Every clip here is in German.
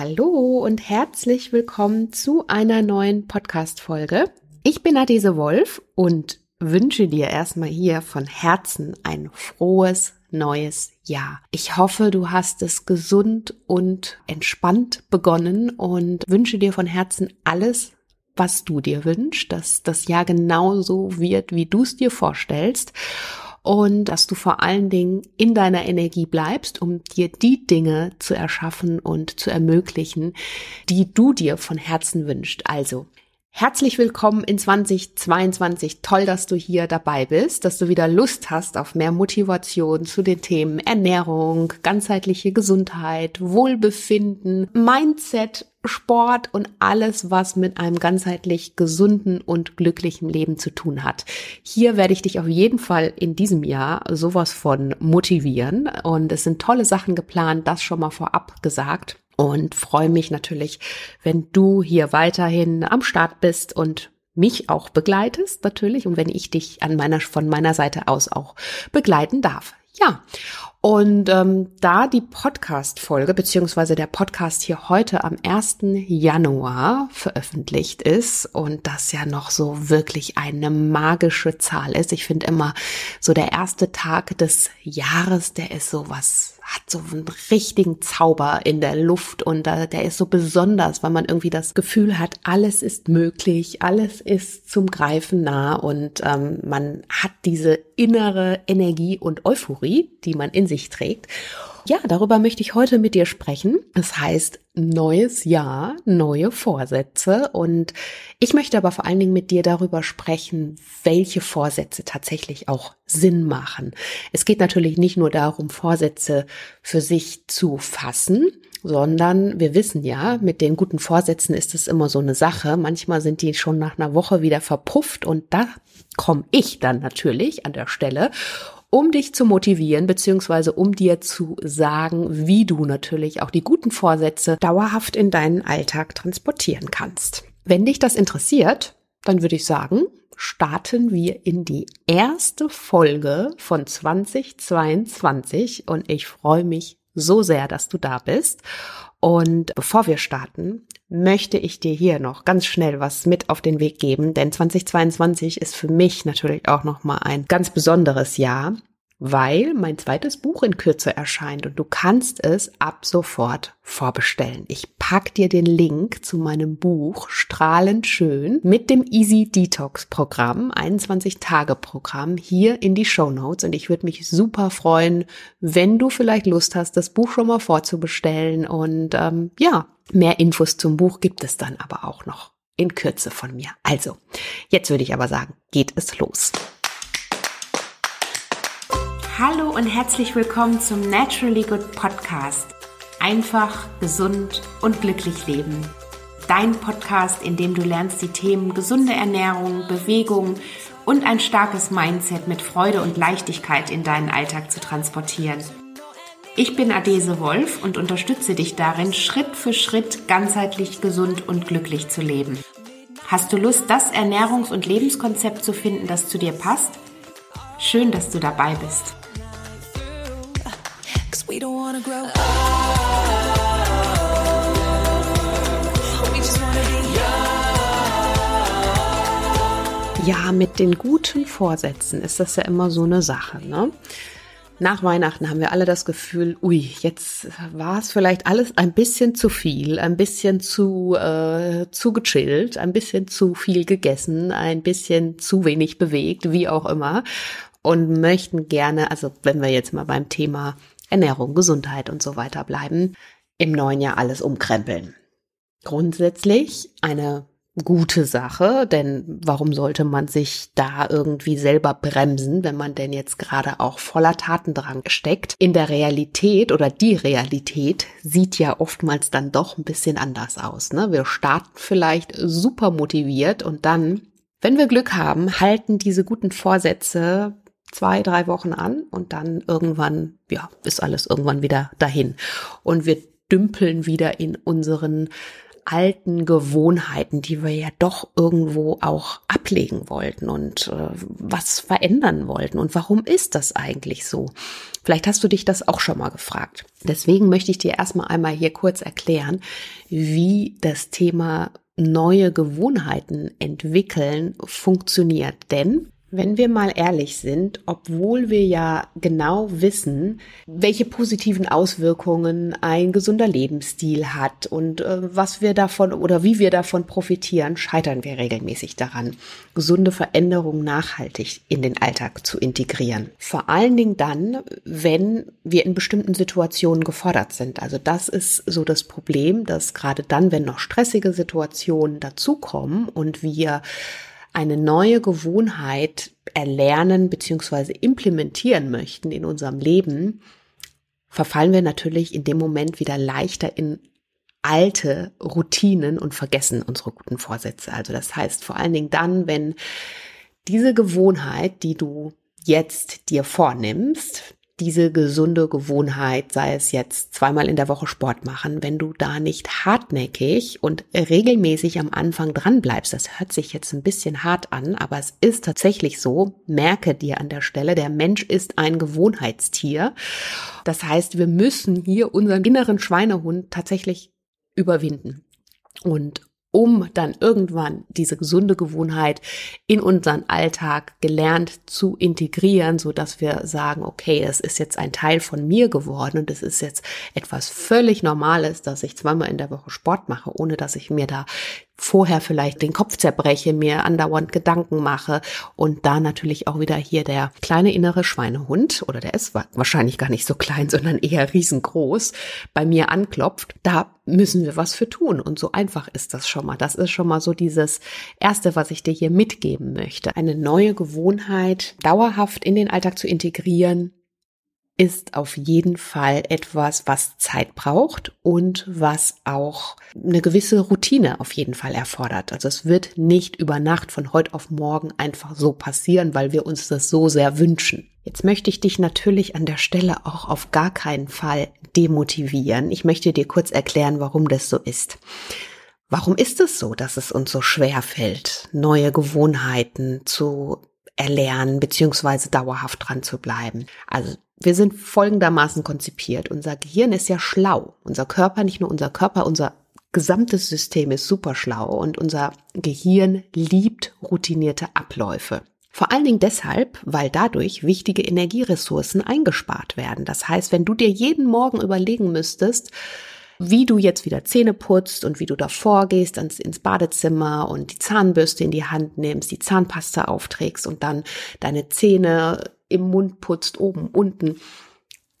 Hallo und herzlich willkommen zu einer neuen Podcast-Folge. Ich bin Adese Wolf und wünsche dir erstmal hier von Herzen ein frohes neues Jahr. Ich hoffe, du hast es gesund und entspannt begonnen und wünsche dir von Herzen alles, was du dir wünschst, dass das Jahr genauso wird, wie du es dir vorstellst und dass du vor allen Dingen in deiner Energie bleibst, um dir die Dinge zu erschaffen und zu ermöglichen, die du dir von Herzen wünschst. Also Herzlich willkommen in 2022. Toll, dass du hier dabei bist, dass du wieder Lust hast auf mehr Motivation zu den Themen Ernährung, ganzheitliche Gesundheit, Wohlbefinden, Mindset, Sport und alles, was mit einem ganzheitlich gesunden und glücklichen Leben zu tun hat. Hier werde ich dich auf jeden Fall in diesem Jahr sowas von motivieren und es sind tolle Sachen geplant, das schon mal vorab gesagt und freue mich natürlich, wenn du hier weiterhin am Start bist und mich auch begleitest natürlich und wenn ich dich an meiner von meiner Seite aus auch begleiten darf. Ja, und ähm, da die Podcast-Folge beziehungsweise der Podcast hier heute am 1. Januar veröffentlicht ist und das ja noch so wirklich eine magische Zahl ist. Ich finde immer so der erste Tag des Jahres, der ist so was hat so einen richtigen Zauber in der Luft und äh, der ist so besonders, weil man irgendwie das Gefühl hat, alles ist möglich, alles ist zum Greifen nah und ähm, man hat diese innere Energie und Euphorie, die man in sich trägt. Ja, darüber möchte ich heute mit dir sprechen. Das heißt, neues Jahr, neue Vorsätze. Und ich möchte aber vor allen Dingen mit dir darüber sprechen, welche Vorsätze tatsächlich auch Sinn machen. Es geht natürlich nicht nur darum, Vorsätze für sich zu fassen, sondern wir wissen ja, mit den guten Vorsätzen ist es immer so eine Sache. Manchmal sind die schon nach einer Woche wieder verpufft und da komme ich dann natürlich an der Stelle um dich zu motivieren, beziehungsweise um dir zu sagen, wie du natürlich auch die guten Vorsätze dauerhaft in deinen Alltag transportieren kannst. Wenn dich das interessiert, dann würde ich sagen, starten wir in die erste Folge von 2022 und ich freue mich so sehr, dass du da bist. Und bevor wir starten, möchte ich dir hier noch ganz schnell was mit auf den Weg geben, denn 2022 ist für mich natürlich auch noch mal ein ganz besonderes Jahr weil mein zweites Buch in Kürze erscheint und du kannst es ab sofort vorbestellen. Ich pack dir den Link zu meinem Buch Strahlend schön mit dem Easy Detox Programm, 21 Tage Programm hier in die Show Notes und ich würde mich super freuen, wenn du vielleicht Lust hast, das Buch schon mal vorzubestellen und ähm, ja, mehr Infos zum Buch gibt es dann aber auch noch in Kürze von mir. Also, jetzt würde ich aber sagen, geht es los. Hallo und herzlich willkommen zum Naturally Good Podcast. Einfach, gesund und glücklich leben. Dein Podcast, in dem du lernst, die Themen gesunde Ernährung, Bewegung und ein starkes Mindset mit Freude und Leichtigkeit in deinen Alltag zu transportieren. Ich bin Adese Wolf und unterstütze dich darin, Schritt für Schritt ganzheitlich gesund und glücklich zu leben. Hast du Lust, das Ernährungs- und Lebenskonzept zu finden, das zu dir passt? Schön, dass du dabei bist. we don't wanna grow up. Ja, mit den guten Vorsätzen ist das ja immer so eine Sache, ne? Nach Weihnachten haben wir alle das Gefühl, ui, jetzt war es vielleicht alles ein bisschen zu viel, ein bisschen zu, äh, zu gechillt, ein bisschen zu viel gegessen, ein bisschen zu wenig bewegt, wie auch immer. Und möchten gerne, also wenn wir jetzt mal beim Thema Ernährung, Gesundheit und so weiter bleiben, im neuen Jahr alles umkrempeln. Grundsätzlich eine gute Sache, denn warum sollte man sich da irgendwie selber bremsen, wenn man denn jetzt gerade auch voller Tatendrang steckt? In der Realität oder die Realität sieht ja oftmals dann doch ein bisschen anders aus. Ne? Wir starten vielleicht super motiviert und dann, wenn wir Glück haben, halten diese guten Vorsätze zwei, drei Wochen an und dann irgendwann, ja, ist alles irgendwann wieder dahin. Und wir dümpeln wieder in unseren alten Gewohnheiten, die wir ja doch irgendwo auch ablegen wollten und äh, was verändern wollten. Und warum ist das eigentlich so? Vielleicht hast du dich das auch schon mal gefragt. Deswegen möchte ich dir erstmal einmal hier kurz erklären, wie das Thema neue Gewohnheiten entwickeln funktioniert. Denn wenn wir mal ehrlich sind, obwohl wir ja genau wissen, welche positiven Auswirkungen ein gesunder Lebensstil hat und äh, was wir davon oder wie wir davon profitieren, scheitern wir regelmäßig daran, gesunde Veränderungen nachhaltig in den Alltag zu integrieren. Vor allen Dingen dann, wenn wir in bestimmten Situationen gefordert sind. Also das ist so das Problem, dass gerade dann, wenn noch stressige Situationen dazukommen und wir eine neue Gewohnheit erlernen bzw. implementieren möchten in unserem Leben, verfallen wir natürlich in dem Moment wieder leichter in alte Routinen und vergessen unsere guten Vorsätze. Also das heißt vor allen Dingen dann, wenn diese Gewohnheit, die du jetzt dir vornimmst, diese gesunde Gewohnheit, sei es jetzt zweimal in der Woche Sport machen, wenn du da nicht hartnäckig und regelmäßig am Anfang dran bleibst, das hört sich jetzt ein bisschen hart an, aber es ist tatsächlich so, merke dir an der Stelle, der Mensch ist ein Gewohnheitstier. Das heißt, wir müssen hier unseren inneren Schweinehund tatsächlich überwinden. Und um dann irgendwann diese gesunde Gewohnheit in unseren Alltag gelernt zu integrieren, so dass wir sagen, okay, es ist jetzt ein Teil von mir geworden und es ist jetzt etwas völlig Normales, dass ich zweimal in der Woche Sport mache, ohne dass ich mir da vorher vielleicht den Kopf zerbreche, mir andauernd Gedanken mache und da natürlich auch wieder hier der kleine innere Schweinehund oder der ist wahrscheinlich gar nicht so klein, sondern eher riesengroß bei mir anklopft. Da müssen wir was für tun und so einfach ist das schon mal. Das ist schon mal so dieses erste, was ich dir hier mitgeben möchte. Eine neue Gewohnheit dauerhaft in den Alltag zu integrieren, ist auf jeden Fall etwas, was Zeit braucht und was auch eine gewisse Routine auf jeden Fall erfordert. Also es wird nicht über Nacht von heute auf morgen einfach so passieren, weil wir uns das so sehr wünschen. Jetzt möchte ich dich natürlich an der Stelle auch auf gar keinen Fall demotivieren. Ich möchte dir kurz erklären, warum das so ist. Warum ist es so, dass es uns so schwer fällt, neue Gewohnheiten zu erlernen beziehungsweise dauerhaft dran zu bleiben? Also wir sind folgendermaßen konzipiert. Unser Gehirn ist ja schlau. Unser Körper, nicht nur unser Körper, unser gesamtes System ist super schlau und unser Gehirn liebt routinierte Abläufe. Vor allen Dingen deshalb, weil dadurch wichtige Energieressourcen eingespart werden. Das heißt, wenn du dir jeden Morgen überlegen müsstest, wie du jetzt wieder Zähne putzt und wie du davor gehst ins Badezimmer und die Zahnbürste in die Hand nimmst, die Zahnpasta aufträgst und dann deine Zähne im Mund putzt, oben, unten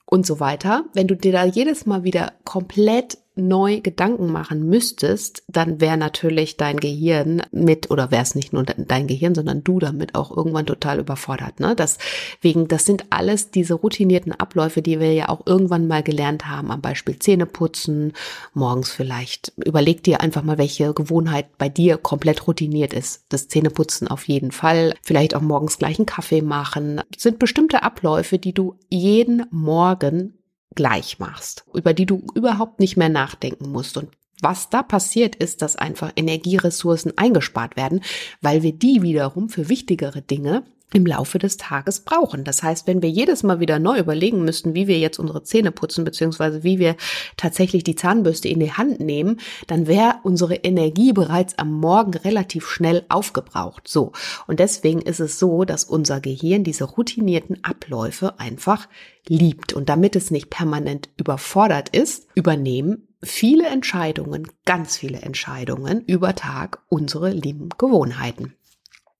und so weiter. Wenn du dir da jedes Mal wieder komplett neu Gedanken machen müsstest, dann wäre natürlich dein Gehirn mit, oder wäre es nicht nur dein Gehirn, sondern du damit auch irgendwann total überfordert. Ne? Deswegen, das sind alles diese routinierten Abläufe, die wir ja auch irgendwann mal gelernt haben, am Beispiel Zähne putzen, morgens vielleicht. Überleg dir einfach mal, welche Gewohnheit bei dir komplett routiniert ist. Das Zähneputzen auf jeden Fall. Vielleicht auch morgens gleich einen Kaffee machen. Das sind bestimmte Abläufe, die du jeden Morgen gleich machst, über die du überhaupt nicht mehr nachdenken musst. Und was da passiert ist, dass einfach Energieressourcen eingespart werden, weil wir die wiederum für wichtigere Dinge im Laufe des Tages brauchen. Das heißt, wenn wir jedes Mal wieder neu überlegen müssten, wie wir jetzt unsere Zähne putzen, beziehungsweise wie wir tatsächlich die Zahnbürste in die Hand nehmen, dann wäre unsere Energie bereits am Morgen relativ schnell aufgebraucht. So. Und deswegen ist es so, dass unser Gehirn diese routinierten Abläufe einfach liebt. Und damit es nicht permanent überfordert ist, übernehmen viele Entscheidungen, ganz viele Entscheidungen über Tag unsere lieben Gewohnheiten.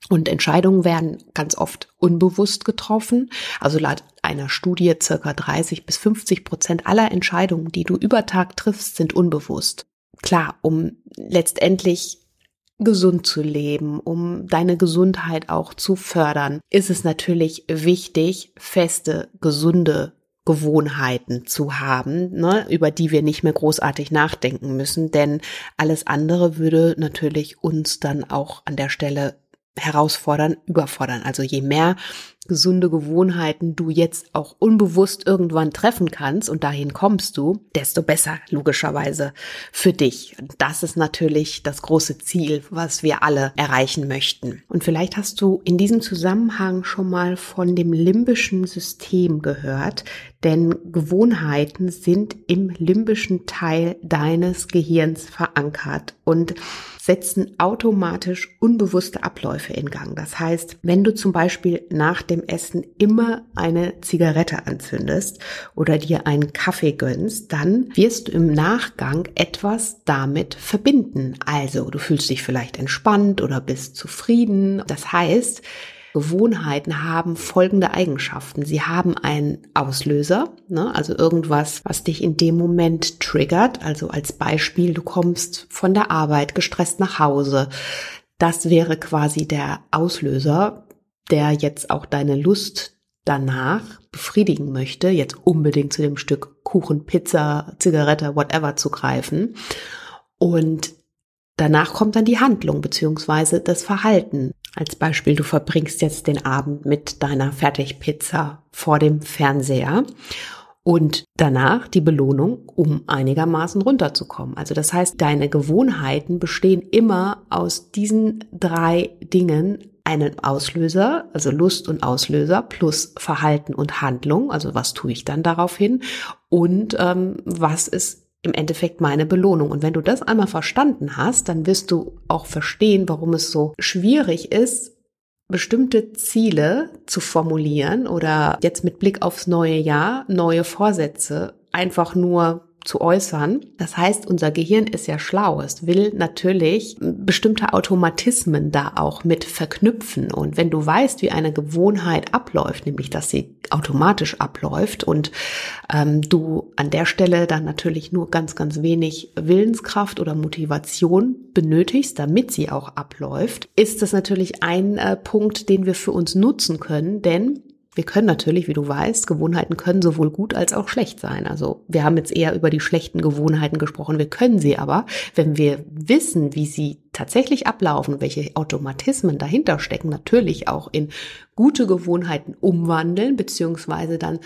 Und Entscheidungen werden ganz oft unbewusst getroffen. Also laut einer Studie circa 30 bis 50 Prozent aller Entscheidungen, die du über Tag triffst, sind unbewusst. Klar, um letztendlich gesund zu leben, um deine Gesundheit auch zu fördern, ist es natürlich wichtig, feste, gesunde Gewohnheiten zu haben, ne, über die wir nicht mehr großartig nachdenken müssen, denn alles andere würde natürlich uns dann auch an der Stelle herausfordern, überfordern. Also je mehr gesunde Gewohnheiten du jetzt auch unbewusst irgendwann treffen kannst und dahin kommst du, desto besser logischerweise für dich. Das ist natürlich das große Ziel, was wir alle erreichen möchten. Und vielleicht hast du in diesem Zusammenhang schon mal von dem limbischen System gehört, denn Gewohnheiten sind im limbischen Teil deines Gehirns verankert und setzen automatisch unbewusste Abläufe in Gang. Das heißt, wenn du zum Beispiel nach dem Essen immer eine Zigarette anzündest oder dir einen Kaffee gönnst, dann wirst du im Nachgang etwas damit verbinden. Also du fühlst dich vielleicht entspannt oder bist zufrieden. Das heißt, Gewohnheiten haben folgende Eigenschaften. Sie haben einen Auslöser, ne? also irgendwas, was dich in dem Moment triggert. Also als Beispiel, du kommst von der Arbeit gestresst nach Hause. Das wäre quasi der Auslöser, der jetzt auch deine Lust danach befriedigen möchte, jetzt unbedingt zu dem Stück Kuchen, Pizza, Zigarette, whatever zu greifen. Und danach kommt dann die Handlung beziehungsweise das Verhalten. Als Beispiel, du verbringst jetzt den Abend mit deiner Fertigpizza vor dem Fernseher und danach die Belohnung, um einigermaßen runterzukommen. Also das heißt, deine Gewohnheiten bestehen immer aus diesen drei Dingen, einen Auslöser, also Lust und Auslöser, plus Verhalten und Handlung, also was tue ich dann daraufhin und ähm, was ist im Endeffekt meine Belohnung. Und wenn du das einmal verstanden hast, dann wirst du auch verstehen, warum es so schwierig ist, bestimmte Ziele zu formulieren oder jetzt mit Blick aufs neue Jahr neue Vorsätze einfach nur zu äußern. Das heißt, unser Gehirn ist ja schlau. Es will natürlich bestimmte Automatismen da auch mit verknüpfen. Und wenn du weißt, wie eine Gewohnheit abläuft, nämlich dass sie automatisch abläuft und ähm, du an der Stelle dann natürlich nur ganz, ganz wenig Willenskraft oder Motivation benötigst, damit sie auch abläuft, ist das natürlich ein äh, Punkt, den wir für uns nutzen können, denn wir können natürlich, wie du weißt, Gewohnheiten können sowohl gut als auch schlecht sein. Also wir haben jetzt eher über die schlechten Gewohnheiten gesprochen. Wir können sie aber, wenn wir wissen, wie sie tatsächlich ablaufen, welche Automatismen dahinter stecken, natürlich auch in gute Gewohnheiten umwandeln, beziehungsweise dann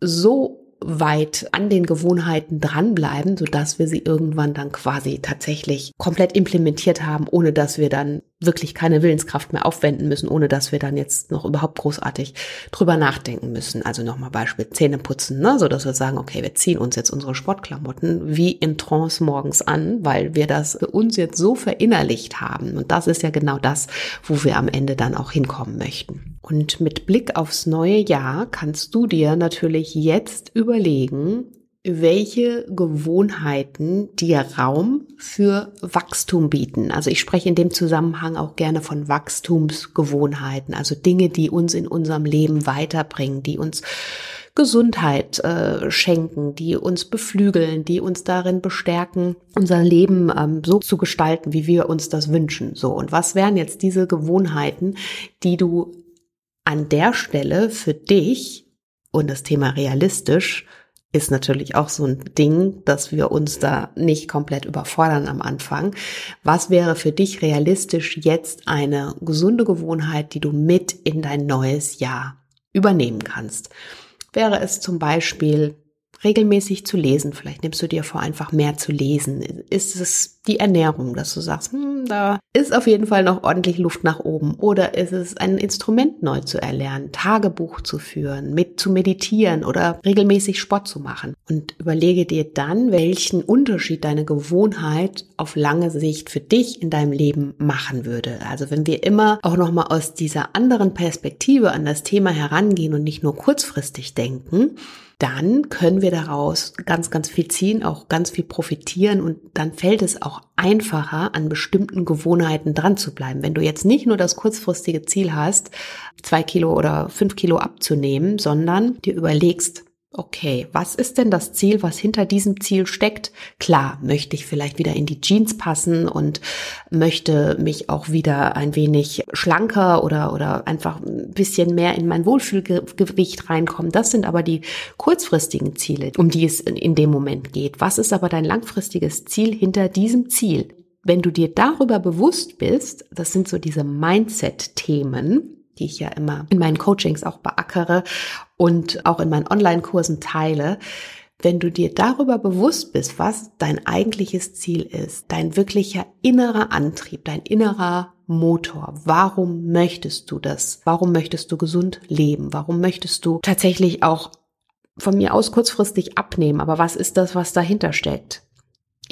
so weit an den Gewohnheiten dranbleiben, sodass wir sie irgendwann dann quasi tatsächlich komplett implementiert haben, ohne dass wir dann wirklich keine Willenskraft mehr aufwenden müssen, ohne dass wir dann jetzt noch überhaupt großartig drüber nachdenken müssen. Also nochmal Beispiel Zähne putzen, ne? so dass wir sagen, okay, wir ziehen uns jetzt unsere Sportklamotten wie in Trance morgens an, weil wir das uns jetzt so verinnerlicht haben. Und das ist ja genau das, wo wir am Ende dann auch hinkommen möchten. Und mit Blick aufs neue Jahr kannst du dir natürlich jetzt überlegen, welche Gewohnheiten dir Raum für Wachstum bieten. Also ich spreche in dem Zusammenhang auch gerne von Wachstumsgewohnheiten, also Dinge, die uns in unserem Leben weiterbringen, die uns Gesundheit äh, schenken, die uns beflügeln, die uns darin bestärken, unser Leben ähm, so zu gestalten, wie wir uns das wünschen. So und was wären jetzt diese Gewohnheiten, die du an der Stelle für dich und das Thema realistisch ist natürlich auch so ein Ding, dass wir uns da nicht komplett überfordern am Anfang. Was wäre für dich realistisch jetzt eine gesunde Gewohnheit, die du mit in dein neues Jahr übernehmen kannst? Wäre es zum Beispiel regelmäßig zu lesen. Vielleicht nimmst du dir vor, einfach mehr zu lesen. Ist es die Ernährung, dass du sagst, hm, da ist auf jeden Fall noch ordentlich Luft nach oben? Oder ist es ein Instrument neu zu erlernen, Tagebuch zu führen, mit zu meditieren oder regelmäßig Sport zu machen? Und überlege dir dann, welchen Unterschied deine Gewohnheit auf lange Sicht für dich in deinem Leben machen würde. Also wenn wir immer auch nochmal aus dieser anderen Perspektive an das Thema herangehen und nicht nur kurzfristig denken, dann können wir daraus ganz, ganz viel ziehen, auch ganz viel profitieren und dann fällt es auch einfacher, an bestimmten Gewohnheiten dran zu bleiben. Wenn du jetzt nicht nur das kurzfristige Ziel hast, zwei Kilo oder fünf Kilo abzunehmen, sondern dir überlegst, Okay, was ist denn das Ziel, was hinter diesem Ziel steckt? Klar, möchte ich vielleicht wieder in die Jeans passen und möchte mich auch wieder ein wenig schlanker oder, oder einfach ein bisschen mehr in mein Wohlfühlgewicht reinkommen. Das sind aber die kurzfristigen Ziele, um die es in dem Moment geht. Was ist aber dein langfristiges Ziel hinter diesem Ziel? Wenn du dir darüber bewusst bist, das sind so diese Mindset-Themen, die ich ja immer in meinen Coachings auch beackere und auch in meinen Online-Kursen teile, wenn du dir darüber bewusst bist, was dein eigentliches Ziel ist, dein wirklicher innerer Antrieb, dein innerer Motor, warum möchtest du das? Warum möchtest du gesund leben? Warum möchtest du tatsächlich auch von mir aus kurzfristig abnehmen? Aber was ist das, was dahinter steckt?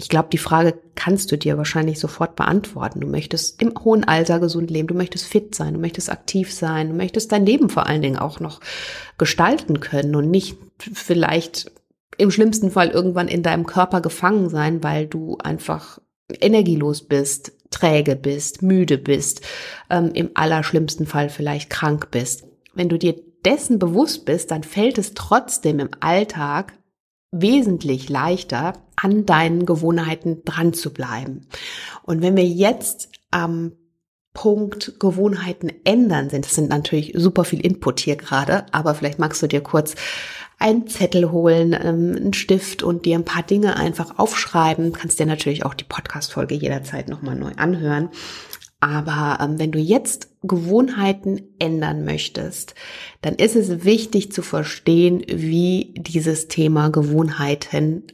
Ich glaube, die Frage kannst du dir wahrscheinlich sofort beantworten. Du möchtest im hohen Alter gesund leben, du möchtest fit sein, du möchtest aktiv sein, du möchtest dein Leben vor allen Dingen auch noch gestalten können und nicht vielleicht im schlimmsten Fall irgendwann in deinem Körper gefangen sein, weil du einfach energielos bist, träge bist, müde bist, ähm, im allerschlimmsten Fall vielleicht krank bist. Wenn du dir dessen bewusst bist, dann fällt es trotzdem im Alltag wesentlich leichter, an deinen Gewohnheiten dran zu bleiben. Und wenn wir jetzt am Punkt Gewohnheiten ändern sind, das sind natürlich super viel Input hier gerade, aber vielleicht magst du dir kurz einen Zettel holen, ähm, einen Stift und dir ein paar Dinge einfach aufschreiben. Kannst dir natürlich auch die Podcast-Folge jederzeit nochmal neu anhören. Aber ähm, wenn du jetzt Gewohnheiten ändern möchtest, dann ist es wichtig zu verstehen, wie dieses Thema Gewohnheiten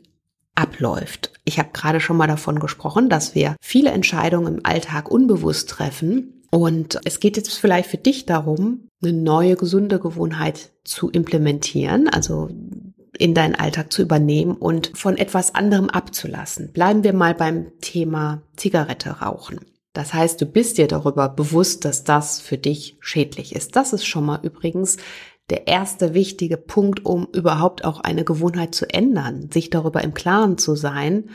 abläuft. Ich habe gerade schon mal davon gesprochen, dass wir viele Entscheidungen im Alltag unbewusst treffen und es geht jetzt vielleicht für dich darum, eine neue gesunde Gewohnheit zu implementieren, also in deinen Alltag zu übernehmen und von etwas anderem abzulassen. Bleiben wir mal beim Thema Zigarette rauchen. Das heißt, du bist dir darüber bewusst, dass das für dich schädlich ist. Das ist schon mal übrigens der erste wichtige Punkt, um überhaupt auch eine Gewohnheit zu ändern, sich darüber im Klaren zu sein,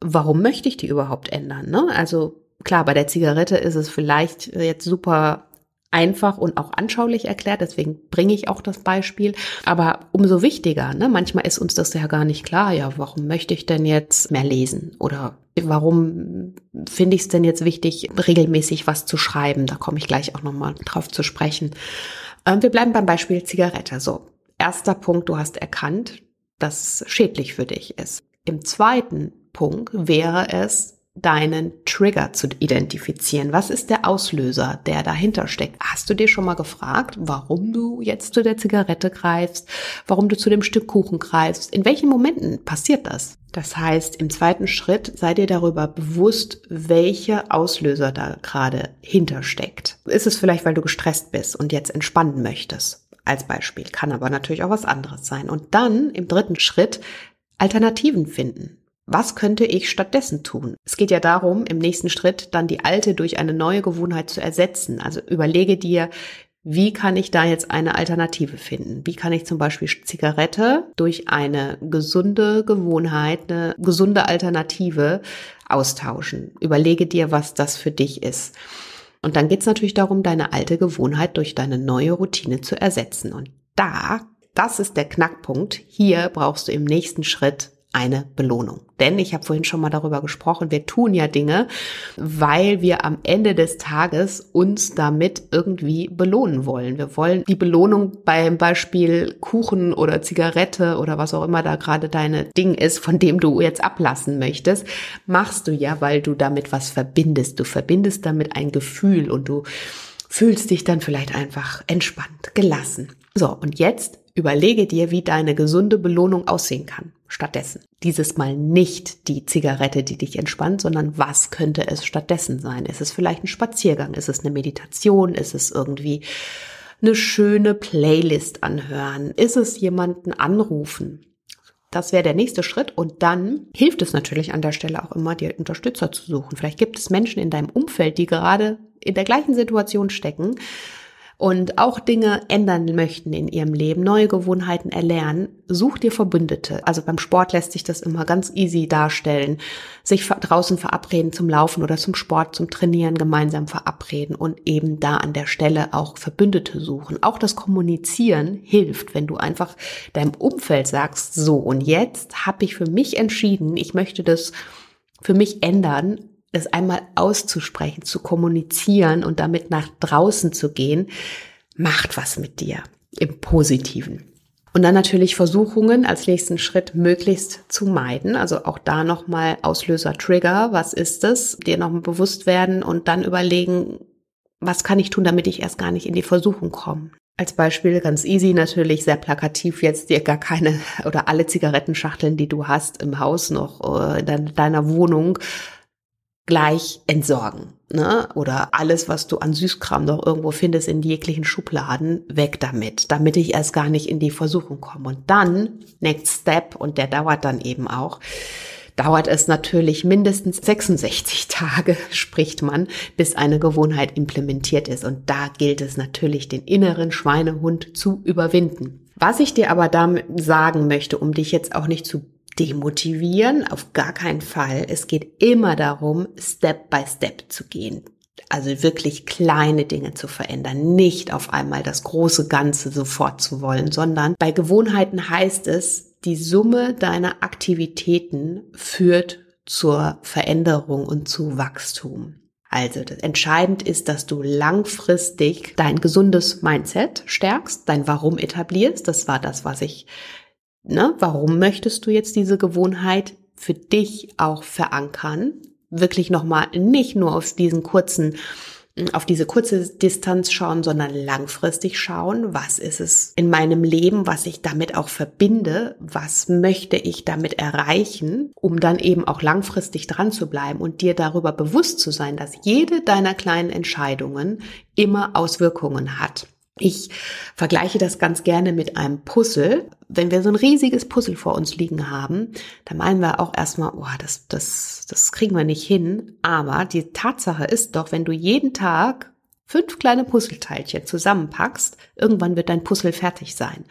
warum möchte ich die überhaupt ändern? Ne? Also Klar, bei der Zigarette ist es vielleicht jetzt super einfach und auch anschaulich erklärt, deswegen bringe ich auch das Beispiel. Aber umso wichtiger, ne? manchmal ist uns das ja gar nicht klar, ja, warum möchte ich denn jetzt mehr lesen? Oder warum finde ich es denn jetzt wichtig, regelmäßig was zu schreiben? Da komme ich gleich auch nochmal drauf zu sprechen. Ähm, wir bleiben beim Beispiel Zigarette. So, erster Punkt, du hast erkannt, dass es schädlich für dich ist. Im zweiten Punkt wäre es, deinen Trigger zu identifizieren. Was ist der Auslöser, der dahinter steckt? Hast du dir schon mal gefragt, warum du jetzt zu der Zigarette greifst, warum du zu dem Stück Kuchen greifst? In welchen Momenten passiert das? Das heißt, im zweiten Schritt sei dir darüber bewusst, welcher Auslöser da gerade hintersteckt. Ist es vielleicht, weil du gestresst bist und jetzt entspannen möchtest? Als Beispiel. Kann aber natürlich auch was anderes sein. Und dann im dritten Schritt Alternativen finden. Was könnte ich stattdessen tun? Es geht ja darum, im nächsten Schritt dann die alte durch eine neue Gewohnheit zu ersetzen. Also überlege dir, wie kann ich da jetzt eine Alternative finden? Wie kann ich zum Beispiel Zigarette durch eine gesunde Gewohnheit, eine gesunde Alternative austauschen? Überlege dir, was das für dich ist. Und dann geht es natürlich darum, deine alte Gewohnheit durch deine neue Routine zu ersetzen. Und da, das ist der Knackpunkt. Hier brauchst du im nächsten Schritt eine Belohnung. Denn ich habe vorhin schon mal darüber gesprochen, wir tun ja Dinge, weil wir am Ende des Tages uns damit irgendwie belohnen wollen. Wir wollen die Belohnung beim Beispiel Kuchen oder Zigarette oder was auch immer da gerade deine Ding ist, von dem du jetzt ablassen möchtest, machst du ja, weil du damit was verbindest. Du verbindest damit ein Gefühl und du fühlst dich dann vielleicht einfach entspannt, gelassen. So, und jetzt überlege dir, wie deine gesunde Belohnung aussehen kann stattdessen. Dieses Mal nicht die Zigarette, die dich entspannt, sondern was könnte es stattdessen sein? Ist es vielleicht ein Spaziergang? Ist es eine Meditation? Ist es irgendwie eine schöne Playlist anhören? Ist es jemanden anrufen? Das wäre der nächste Schritt. Und dann hilft es natürlich an der Stelle auch immer, dir Unterstützer zu suchen. Vielleicht gibt es Menschen in deinem Umfeld, die gerade in der gleichen Situation stecken und auch Dinge ändern möchten in ihrem Leben, neue Gewohnheiten erlernen, such dir Verbündete. Also beim Sport lässt sich das immer ganz easy darstellen. Sich draußen verabreden zum Laufen oder zum Sport, zum Trainieren gemeinsam verabreden und eben da an der Stelle auch Verbündete suchen. Auch das Kommunizieren hilft, wenn du einfach deinem Umfeld sagst, so und jetzt habe ich für mich entschieden, ich möchte das für mich ändern es einmal auszusprechen, zu kommunizieren und damit nach draußen zu gehen, macht was mit dir im Positiven. Und dann natürlich Versuchungen als nächsten Schritt möglichst zu meiden. Also auch da nochmal Auslöser, Trigger. Was ist es? Dir nochmal bewusst werden und dann überlegen, was kann ich tun, damit ich erst gar nicht in die Versuchung komme? Als Beispiel ganz easy natürlich, sehr plakativ jetzt dir gar keine oder alle Zigarettenschachteln, die du hast im Haus noch äh, in deiner Wohnung gleich entsorgen. Ne? Oder alles, was du an Süßkram noch irgendwo findest in jeglichen Schubladen, weg damit, damit ich erst gar nicht in die Versuchung komme. Und dann, next step, und der dauert dann eben auch, dauert es natürlich mindestens 66 Tage, spricht man, bis eine Gewohnheit implementiert ist. Und da gilt es natürlich, den inneren Schweinehund zu überwinden. Was ich dir aber damit sagen möchte, um dich jetzt auch nicht zu demotivieren, auf gar keinen Fall. Es geht immer darum, Step by Step zu gehen. Also wirklich kleine Dinge zu verändern, nicht auf einmal das große Ganze sofort zu wollen, sondern bei Gewohnheiten heißt es, die Summe deiner Aktivitäten führt zur Veränderung und zu Wachstum. Also entscheidend ist, dass du langfristig dein gesundes Mindset stärkst, dein Warum etablierst. Das war das, was ich, ne, warum möchtest du jetzt diese Gewohnheit für dich auch verankern? Wirklich nochmal nicht nur auf diesen kurzen auf diese kurze Distanz schauen, sondern langfristig schauen, was ist es in meinem Leben, was ich damit auch verbinde, was möchte ich damit erreichen, um dann eben auch langfristig dran zu bleiben und dir darüber bewusst zu sein, dass jede deiner kleinen Entscheidungen immer Auswirkungen hat. Ich vergleiche das ganz gerne mit einem Puzzle. Wenn wir so ein riesiges Puzzle vor uns liegen haben, dann meinen wir auch erstmal, oh, das, das, das kriegen wir nicht hin. Aber die Tatsache ist doch, wenn du jeden Tag fünf kleine Puzzleteilchen zusammenpackst, irgendwann wird dein Puzzle fertig sein.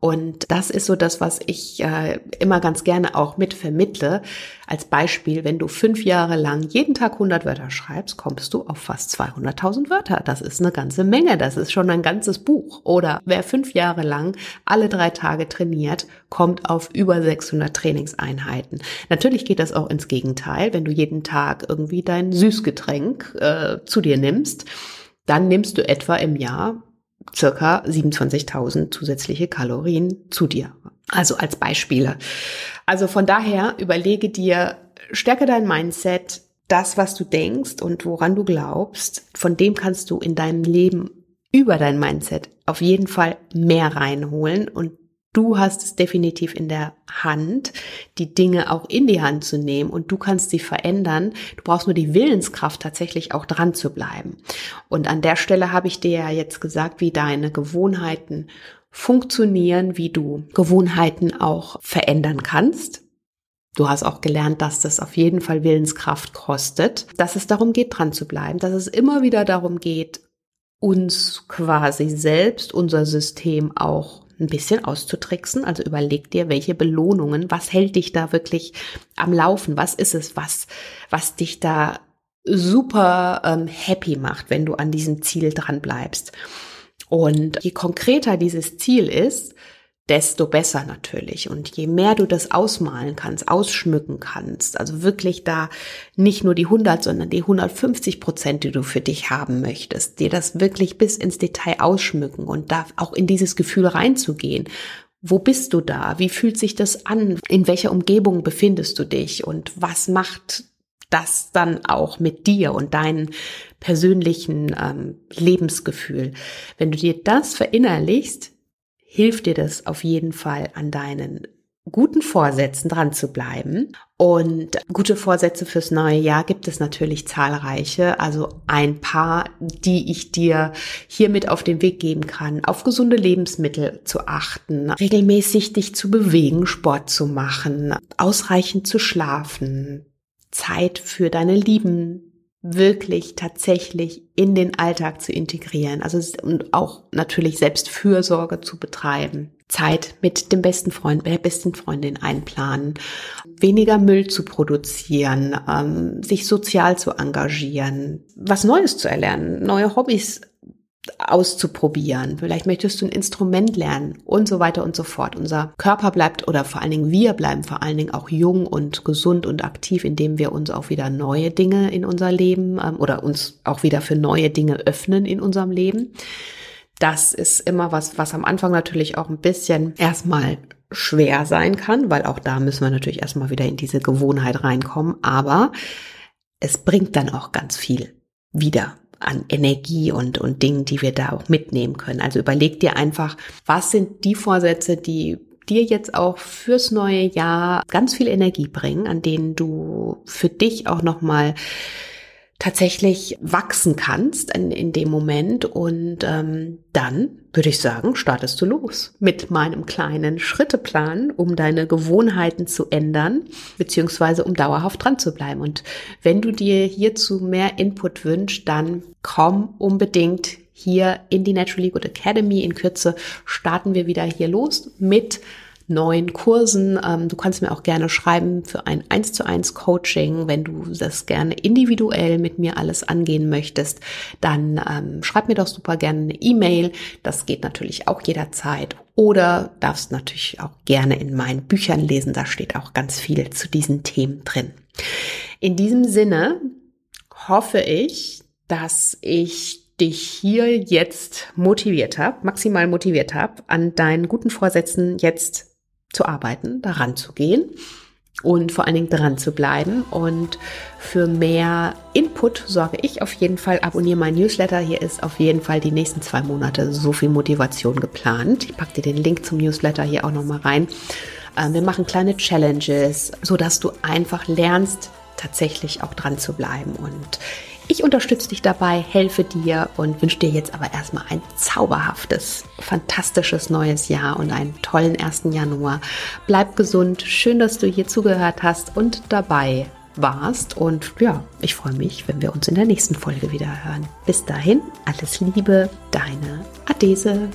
Und das ist so das, was ich äh, immer ganz gerne auch mit vermittle. Als Beispiel, wenn du fünf Jahre lang jeden Tag 100 Wörter schreibst, kommst du auf fast 200.000 Wörter. Das ist eine ganze Menge. Das ist schon ein ganzes Buch. Oder wer fünf Jahre lang alle drei Tage trainiert, kommt auf über 600 Trainingseinheiten. Natürlich geht das auch ins Gegenteil. Wenn du jeden Tag irgendwie dein Süßgetränk äh, zu dir nimmst, dann nimmst du etwa im Jahr circa 27.000 zusätzliche Kalorien zu dir. Also als Beispiele. Also von daher überlege dir, stärke dein Mindset, das, was du denkst und woran du glaubst, von dem kannst du in deinem Leben über dein Mindset auf jeden Fall mehr reinholen und Du hast es definitiv in der Hand, die Dinge auch in die Hand zu nehmen und du kannst sie verändern. Du brauchst nur die Willenskraft tatsächlich auch dran zu bleiben. Und an der Stelle habe ich dir ja jetzt gesagt, wie deine Gewohnheiten funktionieren, wie du Gewohnheiten auch verändern kannst. Du hast auch gelernt, dass das auf jeden Fall Willenskraft kostet, dass es darum geht, dran zu bleiben, dass es immer wieder darum geht, uns quasi selbst, unser System auch ein bisschen auszutricksen. Also überleg dir, welche Belohnungen, was hält dich da wirklich am Laufen? Was ist es, was, was dich da super ähm, happy macht, wenn du an diesem Ziel dran bleibst? Und je konkreter dieses Ziel ist, desto besser natürlich. Und je mehr du das ausmalen kannst, ausschmücken kannst, also wirklich da nicht nur die 100, sondern die 150 Prozent, die du für dich haben möchtest, dir das wirklich bis ins Detail ausschmücken und da auch in dieses Gefühl reinzugehen. Wo bist du da? Wie fühlt sich das an? In welcher Umgebung befindest du dich? Und was macht das dann auch mit dir und deinem persönlichen ähm, Lebensgefühl? Wenn du dir das verinnerlichst, hilft dir das auf jeden Fall an deinen guten Vorsätzen dran zu bleiben. Und gute Vorsätze fürs neue Jahr gibt es natürlich zahlreiche. Also ein paar, die ich dir hiermit auf den Weg geben kann. Auf gesunde Lebensmittel zu achten, regelmäßig dich zu bewegen, Sport zu machen, ausreichend zu schlafen, Zeit für deine Lieben wirklich tatsächlich in den Alltag zu integrieren. Also und auch natürlich selbst Fürsorge zu betreiben. Zeit mit dem besten Freund, der besten Freundin einplanen, weniger Müll zu produzieren, ähm, sich sozial zu engagieren, was Neues zu erlernen, neue Hobbys auszuprobieren. Vielleicht möchtest du ein Instrument lernen und so weiter und so fort. Unser Körper bleibt oder vor allen Dingen wir bleiben vor allen Dingen auch jung und gesund und aktiv, indem wir uns auch wieder neue Dinge in unser Leben ähm, oder uns auch wieder für neue Dinge öffnen in unserem Leben. Das ist immer was, was am Anfang natürlich auch ein bisschen erstmal schwer sein kann, weil auch da müssen wir natürlich erstmal wieder in diese Gewohnheit reinkommen. Aber es bringt dann auch ganz viel wieder. An Energie und, und Dingen, die wir da auch mitnehmen können. Also überleg dir einfach, was sind die Vorsätze, die dir jetzt auch fürs neue Jahr ganz viel Energie bringen, an denen du für dich auch nochmal tatsächlich wachsen kannst in, in dem Moment. Und ähm, dann würde ich sagen, startest du los mit meinem kleinen Schritteplan, um deine Gewohnheiten zu ändern, beziehungsweise um dauerhaft dran zu bleiben. Und wenn du dir hierzu mehr Input wünschst, dann komm unbedingt hier in die Naturally Good Academy. In Kürze starten wir wieder hier los mit neuen Kursen. Ähm, du kannst mir auch gerne schreiben für ein 1 zu 1 Coaching, wenn du das gerne individuell mit mir alles angehen möchtest, dann ähm, schreib mir doch super gerne eine E-Mail. Das geht natürlich auch jederzeit. Oder darfst natürlich auch gerne in meinen Büchern lesen. Da steht auch ganz viel zu diesen Themen drin. In diesem Sinne hoffe ich, dass ich dich hier jetzt motiviert habe, maximal motiviert habe, an deinen guten Vorsätzen jetzt zu arbeiten, daran zu gehen und vor allen Dingen dran zu bleiben. Und für mehr Input sorge ich auf jeden Fall. Abonniere mein Newsletter. Hier ist auf jeden Fall die nächsten zwei Monate so viel Motivation geplant. Ich packe dir den Link zum Newsletter hier auch nochmal rein. Ähm, wir machen kleine Challenges, so dass du einfach lernst, tatsächlich auch dran zu bleiben. Und ich unterstütze dich dabei, helfe dir und wünsche dir jetzt aber erstmal ein zauberhaftes, fantastisches neues Jahr und einen tollen 1. Januar. Bleib gesund, schön, dass du hier zugehört hast und dabei warst. Und ja, ich freue mich, wenn wir uns in der nächsten Folge wieder hören. Bis dahin, alles Liebe, deine Adese.